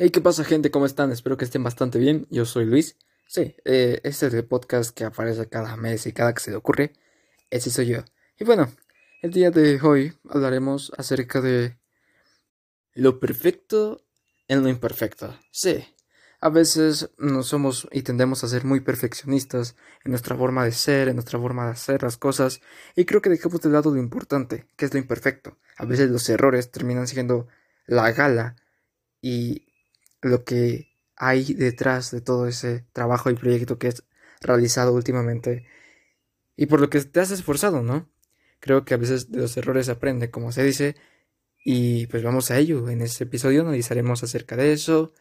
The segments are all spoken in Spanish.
Hey, ¿qué pasa gente? ¿Cómo están? Espero que estén bastante bien. Yo soy Luis. Sí, eh, este es el podcast que aparece cada mes y cada que se le ocurre. Ese soy yo. Y bueno, el día de hoy hablaremos acerca de lo perfecto en lo imperfecto. Sí, a veces no somos y tendemos a ser muy perfeccionistas en nuestra forma de ser, en nuestra forma de hacer las cosas, y creo que dejamos de lado lo importante, que es lo imperfecto. A veces los errores terminan siendo la gala y lo que hay detrás de todo ese trabajo y proyecto que has realizado últimamente y por lo que te has esforzado, ¿no? Creo que a veces de los errores se aprende, como se dice, y pues vamos a ello. En este episodio analizaremos acerca de eso.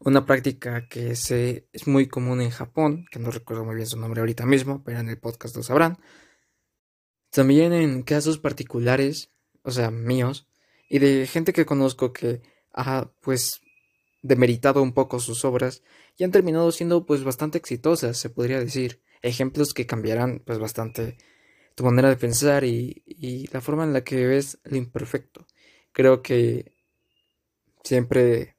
Una práctica que se, es muy común en Japón, que no recuerdo muy bien su nombre ahorita mismo, pero en el podcast lo sabrán. También en casos particulares, o sea, míos, y de gente que conozco que ha pues demeritado un poco sus obras y han terminado siendo pues bastante exitosas, se podría decir. Ejemplos que cambiarán pues bastante tu manera de pensar y, y la forma en la que ves lo imperfecto. Creo que siempre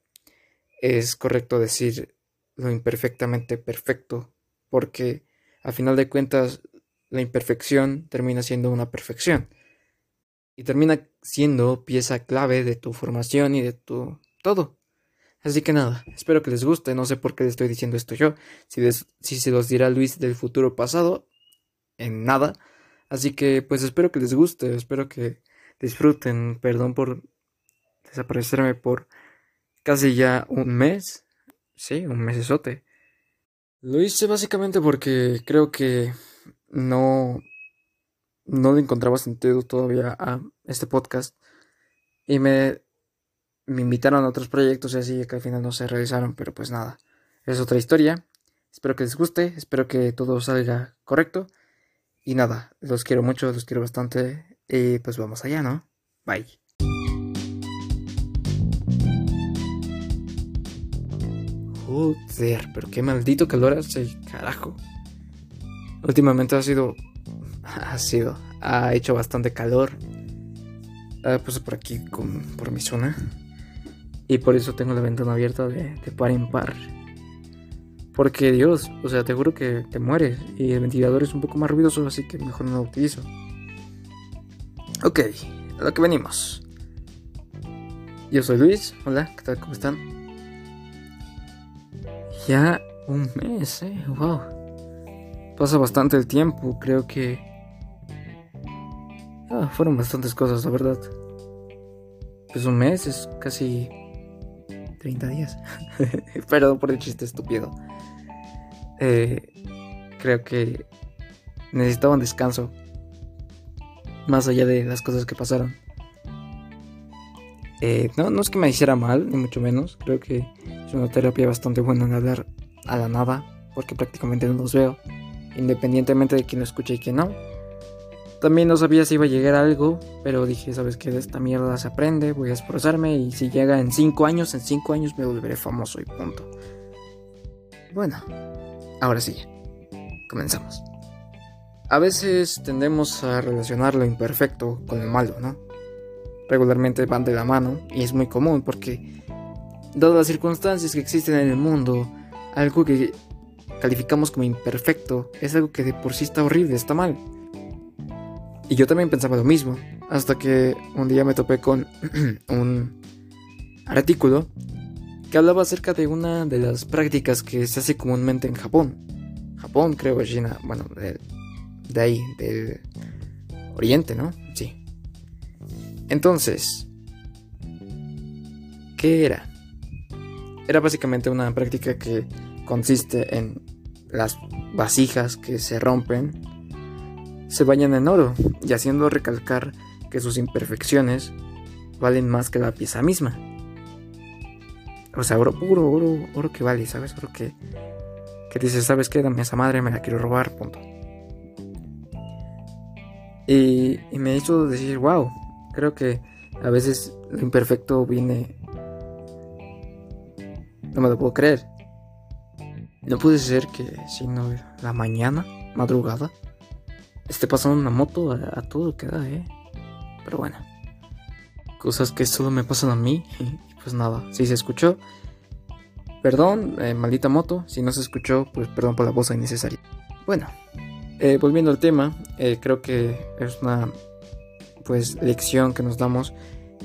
es correcto decir lo imperfectamente perfecto, porque a final de cuentas la imperfección termina siendo una perfección y termina siendo pieza clave de tu formación y de tu todo. Así que nada, espero que les guste, no sé por qué les estoy diciendo esto yo, si, se los dirá Luis del futuro pasado, en nada. Así que pues espero que les guste, espero que disfruten, perdón por desaparecerme por casi ya un mes, sí, un mesesote. Lo hice básicamente porque creo que no no le encontraba sentido todavía a este podcast y me, me invitaron a otros proyectos y así que al final no se realizaron, pero pues nada, es otra historia. Espero que les guste, espero que todo salga correcto y nada, los quiero mucho, los quiero bastante y pues vamos allá, ¿no? Bye. Joder, pero qué maldito calor hace, carajo. Últimamente ha sido ha sido, ha hecho bastante calor. Ah, pues por aquí, por mi zona. Y por eso tengo la ventana abierta de, par en par. Porque Dios, o sea, te juro que te mueres. Y el ventilador es un poco más ruidoso, así que mejor no lo utilizo. Ok, a lo que venimos. Yo soy Luis, hola, ¿qué tal? ¿Cómo están? Ya un mes, eh, wow. Pasa bastante el tiempo, creo que Ah, fueron bastantes cosas, la verdad. Pues un mes es casi 30 días. Perdón por el chiste estúpido. Eh, creo que necesitaba un descanso. Más allá de las cosas que pasaron. Eh, no, no es que me hiciera mal, ni mucho menos. Creo que es una terapia bastante buena en hablar a la nada. Porque prácticamente no los veo. Independientemente de quién lo escuche y quién no. También no sabía si iba a llegar algo, pero dije, ¿sabes qué? De esta mierda se aprende, voy a esforzarme y si llega en 5 años, en 5 años me volveré famoso y punto. Bueno, ahora sí, comenzamos. A veces tendemos a relacionar lo imperfecto con lo malo, ¿no? Regularmente van de la mano y es muy común porque, dadas las circunstancias que existen en el mundo, algo que calificamos como imperfecto es algo que de por sí está horrible, está mal. Y yo también pensaba lo mismo, hasta que un día me topé con un artículo que hablaba acerca de una de las prácticas que se hace comúnmente en Japón. Japón, creo, China, bueno, de, de ahí, del Oriente, ¿no? Sí. Entonces, ¿qué era? Era básicamente una práctica que consiste en las vasijas que se rompen se bañan en oro y haciendo recalcar que sus imperfecciones valen más que la pieza misma. O sea, oro puro, oro, oro que vale, ¿sabes? Oro que, que dices, ¿sabes qué? Dame esa madre, me la quiero robar, punto. Y, y me hizo decir, wow, creo que a veces lo imperfecto viene... No me lo puedo creer. No puede ser que no la mañana, madrugada, esté pasando una moto a, todo lo que da, ¿eh? Pero bueno, cosas que solo me pasan a mí pues nada, si se escuchó, perdón, eh, maldita moto, si no se escuchó, pues perdón por la voz innecesaria. Bueno, eh, volviendo al tema, eh, creo que es una pues lección que nos damos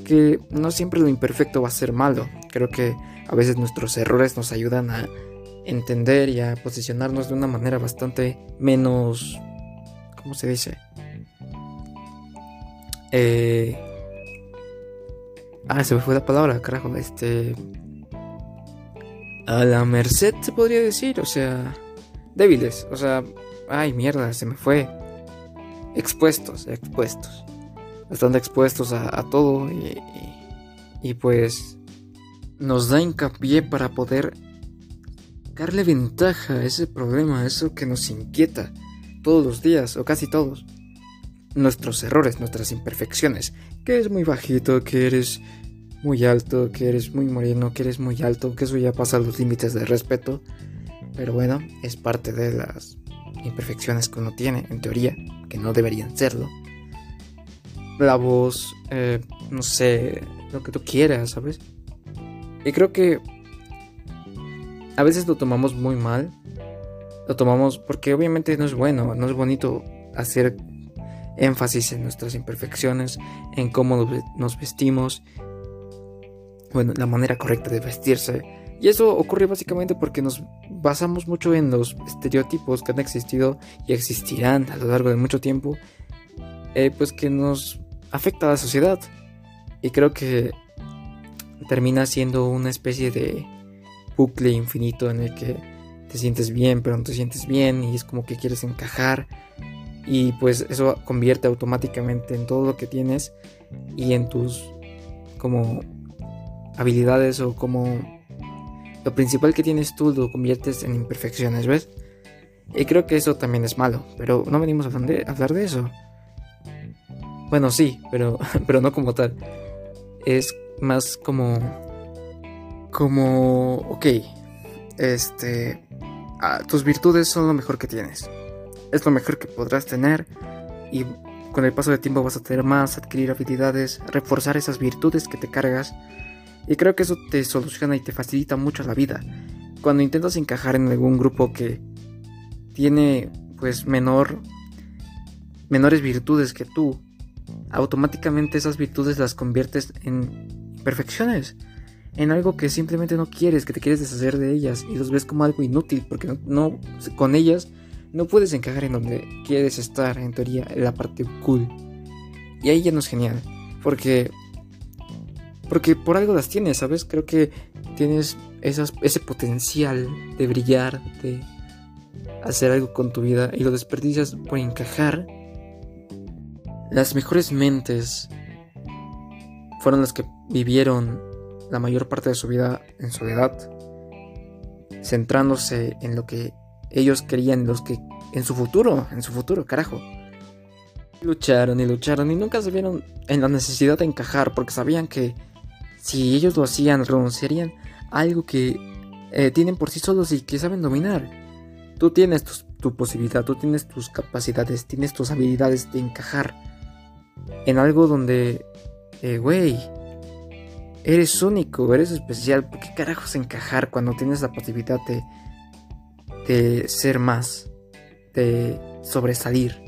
que no siempre lo imperfecto va a ser malo. Creo que a veces nuestros errores nos ayudan a entender y a posicionarnos de una manera bastante menos, ¿cómo se dice? Eh... Ah, se me fue la palabra, carajo. Este... A la merced se podría decir, o sea... Débiles, o sea... Ay, mierda, se me fue. Expuestos, expuestos. Bastante expuestos a, todo y, y pues nos da hincapié para poder darle ventaja a ese problema, a eso que nos inquieta todos los días, o casi todos. Nuestros errores, nuestras imperfecciones, que eres muy bajito, que eres muy alto, que eres muy moreno, que eres muy alto, que eso ya pasa los límites de respeto. Pero bueno, es parte de las imperfecciones que uno tiene, en teoría, que no deberían serlo. La voz, eh, no sé, lo que tú quieras, ¿sabes? Y creo que a veces lo tomamos muy mal. Lo tomamos porque obviamente no es bueno, no es bonito hacer énfasis en nuestras imperfecciones, en cómo nos vestimos, bueno, la manera correcta de vestirse. Y eso ocurre básicamente porque nos basamos mucho en los estereotipos que han existido y existirán a lo largo de mucho tiempo, eh, pues que nos afecta a la sociedad. Y creo que termina siendo una especie de bucle infinito en el que te sientes bien, pero no te sientes bien y es como que quieres encajar y pues eso convierte automáticamente en todo lo que tienes y en tus como habilidades o como lo principal que tienes tú lo conviertes en imperfecciones, ¿ves? Y creo que eso también es malo, pero no venimos a hablar de eso. Bueno, sí, pero, pero no como tal. Es más como como, ok, este, ah, tus virtudes son lo mejor que tienes. Es lo mejor que podrás tener y con el paso del tiempo vas a tener más, adquirir habilidades, reforzar esas virtudes que te cargas. Y creo que eso te soluciona y te facilita mucho la vida. Cuando intentas encajar en algún grupo que tiene pues menor menores virtudes que tú, automáticamente esas virtudes las conviertes en imperfecciones en algo que simplemente no quieres, que te quieres deshacer de ellas y los ves como algo inútil porque no, con ellas no puedes encajar en donde quieres estar, en teoría, en la parte cool. Y ahí ya no es genial, porque porque por algo las tienes, ¿sabes? Creo que tienes ese potencial de brillar, de hacer algo con tu vida y lo desperdicias por encajar. Las mejores mentes fueron las que vivieron la mayor parte de su vida en soledad, centrándose en lo que ellos querían, los que en su futuro, en su futuro, carajo. Lucharon y lucharon y nunca se vieron en la necesidad de encajar porque sabían que si ellos lo hacían renunciarían a algo que eh, tienen por sí solos y que saben dominar. Tú tienes tu, posibilidad, tú tienes tus capacidades, tienes tus habilidades de encajar en algo donde, eh, güey, Eres único, eres especial. ¿Por qué carajos encajar cuando tienes la posibilidad de, de ser más? De sobresalir.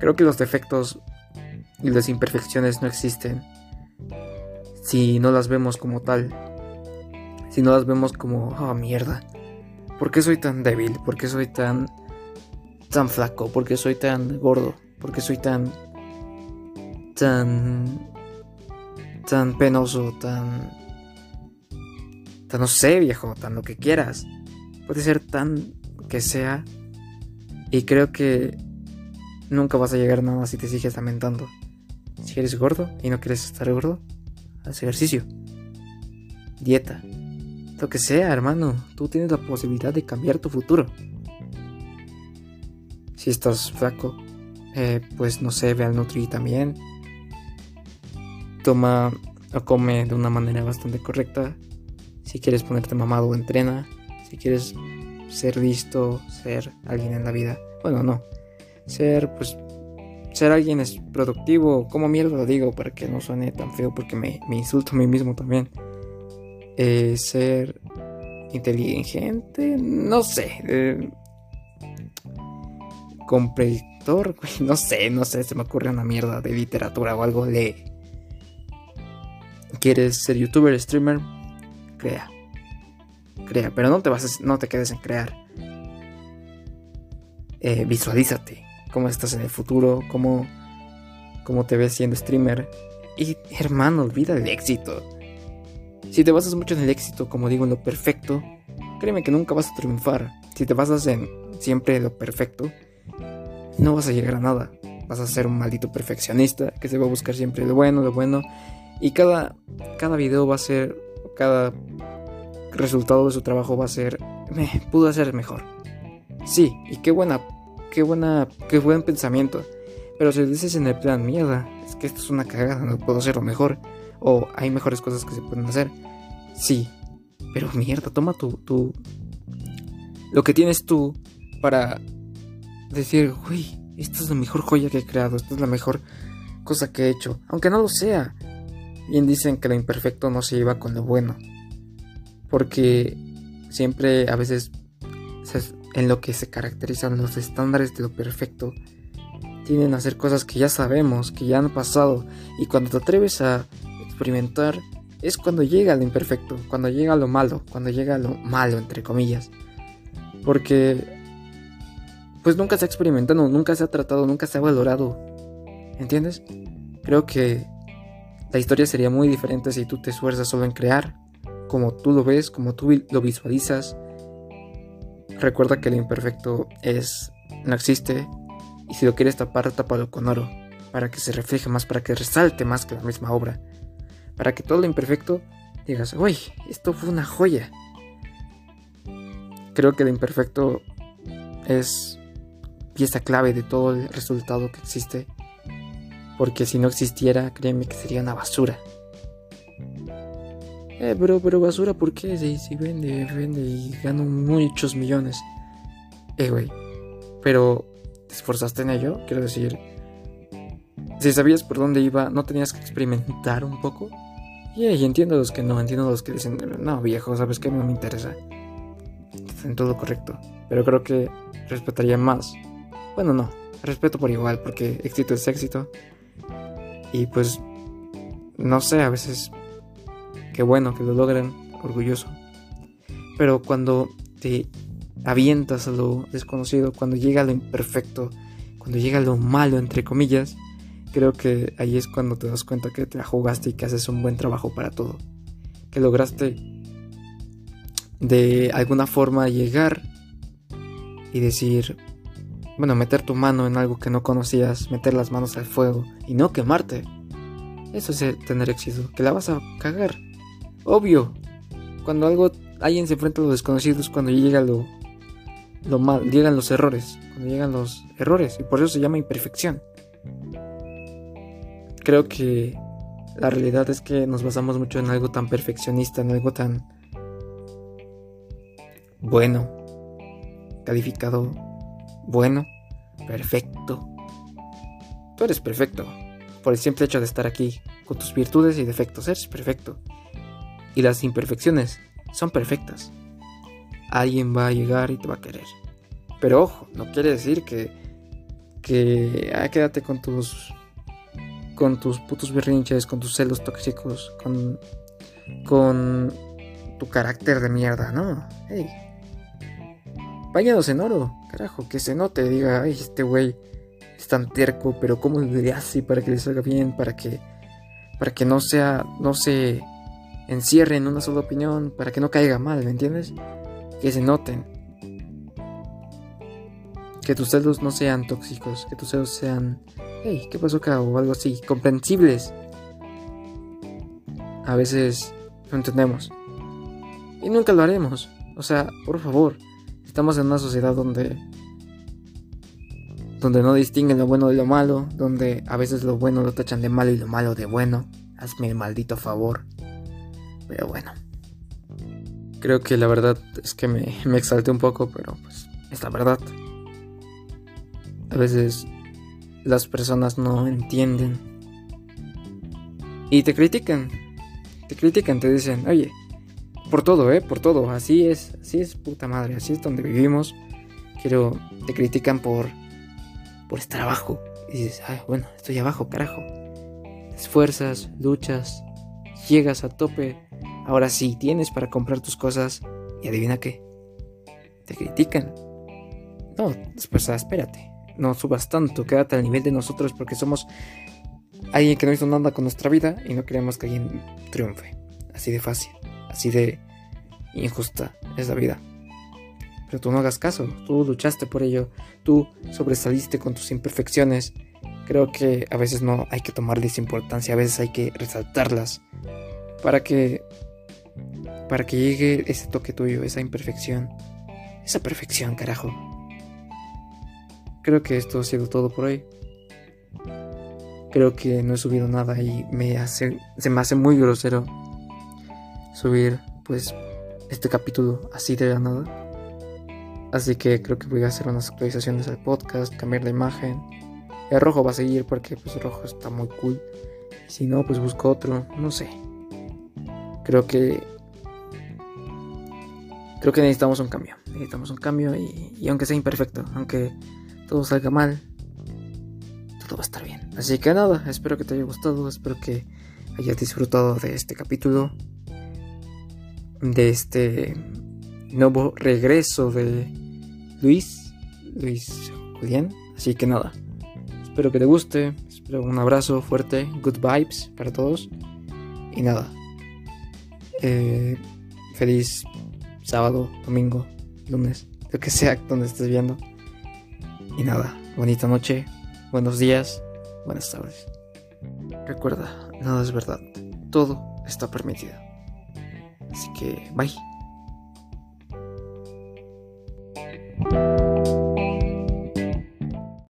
Creo que los defectos y las imperfecciones no existen si no las vemos como tal. Si no las vemos como, oh mierda. ¿Por qué soy tan débil? ¿Por qué soy tan tan flaco? ¿Por qué soy tan gordo? ¿Por qué soy tan tan tan penoso, tan... tan no sé, viejo, tan lo que quieras. Puede ser tan que sea. Y creo que nunca vas a llegar nada si te sigues lamentando. Si eres gordo y no quieres estar gordo, haz ejercicio. Dieta. Lo que sea, hermano. Tú tienes la posibilidad de cambiar tu futuro. Si estás flaco, eh, pues no sé, ve al Nutri también toma o come de una manera bastante correcta. Si quieres ponerte mamado, entrena. Si quieres ser visto, ser alguien en la vida. Bueno, no. Ser, pues, ser alguien es productivo. Como mierda lo digo para que no suene tan feo porque me, insulto a mí mismo también. eh, ser inteligente, no sé, eh, comprentor, no sé, no sé, se me ocurre una mierda de literatura o algo, lee. ¿Quieres ser youtuber, streamer? Crea. Crea, pero no te vas no te quedes en crear. Eh, visualízate cómo estás en el futuro, cómo, cómo te ves siendo streamer. Y hermano, olvida el éxito. Si te basas mucho en el éxito, como digo, en lo perfecto, créeme que nunca vas a triunfar. Si te basas en siempre lo perfecto, no vas a llegar a nada. Vas a ser un maldito perfeccionista que se va a buscar siempre lo bueno, lo bueno. Y cada, cada video va a ser, cada resultado de su trabajo va a ser, me pudo hacer mejor. Sí, y qué buena, qué buena, qué buen pensamiento. Pero si dices en el plan, mierda, es que esto es una cagada, no puedo hacerlo mejor. O hay mejores cosas que se pueden hacer. Sí, pero mierda, toma tu, tu, lo que tienes tú para decir, güey, esta es la mejor joya que he creado, esta es la mejor cosa que he hecho, aunque no lo sea. Bien dicen que lo imperfecto no se lleva con lo bueno, porque siempre a veces en lo que se caracterizan los estándares de lo perfecto, tienen a hacer cosas que ya sabemos, que ya han pasado, y cuando te atreves a experimentar, es cuando llega lo imperfecto, cuando llega lo malo, cuando llega lo malo, entre comillas. Porque pues nunca se ha experimentado, nunca se ha tratado, nunca se ha valorado. ¿Entiendes? Creo que la historia sería muy diferente si tú te esfuerzas solo en crear, como tú lo ves, como tú lo visualizas. Recuerda que lo imperfecto es no existe y si lo quieres tapar, tápalo con oro, para que se refleje más, para que resalte más que la misma obra, para que todo lo imperfecto digas, uy, esto fue una joya. Creo que lo imperfecto es pieza clave de todo el resultado que existe. Porque si no existiera, créeme que sería una basura. Eh, pero, pero basura, ¿por qué? Si, vende, vende y gano muchos millones. Eh, güey. Pero, ¿te esforzaste en ello? Quiero decir, si sabías por dónde iba, ¿no tenías que experimentar un poco? Y, y entiendo los que no, entiendo los que dicen, no, viejo, ¿sabes qué? No me interesa. en todo correcto. Pero creo que respetaría más bueno, no, respeto por igual, porque éxito es éxito. Y pues, no sé, a veces, qué bueno que lo logren, orgulloso. Pero cuando te avientas a lo desconocido, cuando llega lo imperfecto, cuando llega lo malo, entre comillas, creo que ahí es cuando te das cuenta que te la jugaste y que haces un buen trabajo para todo. Que lograste de alguna forma llegar y decir, bueno, meter tu mano en algo que no conocías, meter las manos al fuego y no quemarte. Eso es tener éxito, que la vas a cagar. Obvio. Cuando algo alguien se enfrenta a lo desconocido es cuando llega lo, lo mal, llegan los errores, cuando llegan los errores y por eso se llama imperfección. Creo que la realidad es que nos basamos mucho en algo tan perfeccionista, en algo tan bueno, calificado bueno, perfecto. Tú eres perfecto, por el simple hecho de estar aquí, con tus virtudes y defectos, eres perfecto. Y las imperfecciones son perfectas. Alguien va a llegar y te va a querer. Pero ojo, no quiere decir que que ah, quédate con tus con tus putos berrinches, con tus celos tóxicos, con con tu carácter de mierda, no. Hey, Bañados en oro, carajo, que se note, diga, ay, este güey es tan terco, pero ¿cómo le hace para que le salga bien? Para que, para que no sea, no se encierre en una sola opinión, para que no caiga mal, ¿me entiendes? Que se noten. Que tus celos no sean tóxicos, que tus celos sean, hey, ¿qué pasó acá? O algo así, comprensibles. A veces no entendemos. Y nunca lo haremos. O sea, por favor. Estamos en una sociedad donde donde no distinguen lo bueno de lo malo, donde a veces lo bueno lo tachan de malo y lo malo de bueno. Hazme el maldito favor. Pero bueno. Creo que la verdad es que me, me exalté un poco, pero pues es la verdad. A veces las personas no entienden. Y te critican. Te critican, te dicen, oye, por todo, ¿eh? Por todo. Así es, así es, puta madre. Así es donde vivimos. Quiero, te critican por, por estar abajo. Y dices, ay, bueno, estoy abajo, carajo. Esfuerzas, luchas, llegas a tope. Ahora sí, tienes para comprar tus cosas. Y adivina qué. Te critican. No, ah, espérate. No subas tanto, quédate al nivel de nosotros porque somos alguien que no hizo nada con nuestra vida y no queremos que alguien triunfe. Así de fácil, así de injusta es la vida. Pero tú no hagas caso, tú luchaste por ello, tú sobresaliste con tus imperfecciones. Creo que a veces no hay que tomarles importancia, a veces hay que resaltarlas para que para que llegue ese toque tuyo, esa imperfección, esa perfección, carajo. Creo que esto ha sido todo por hoy. Creo que no he subido nada y me hace, se me hace muy grosero subir pues este capítulo así de la nada. Así que creo que voy a hacer unas actualizaciones al podcast, cambiar la imagen. El rojo va a seguir porque pues el rojo está muy cool. Si no, pues busco otro, no sé. Creo que creo que necesitamos un cambio. Necesitamos un cambio y, y aunque sea imperfecto, aunque todo salga mal, todo va a estar bien. Así que nada, espero que te haya gustado, espero que hayas disfrutado de este capítulo, de este nuevo regreso de Luis, Luis Julián. Así que nada, espero que te guste, espero un abrazo fuerte, good vibes para todos. Y nada, eh, feliz sábado, domingo, lunes, lo que sea donde estés viendo. Y nada, bonita noche, buenos días, buenas tardes. Recuerda, nada es verdad, todo está permitido. Así que, bye.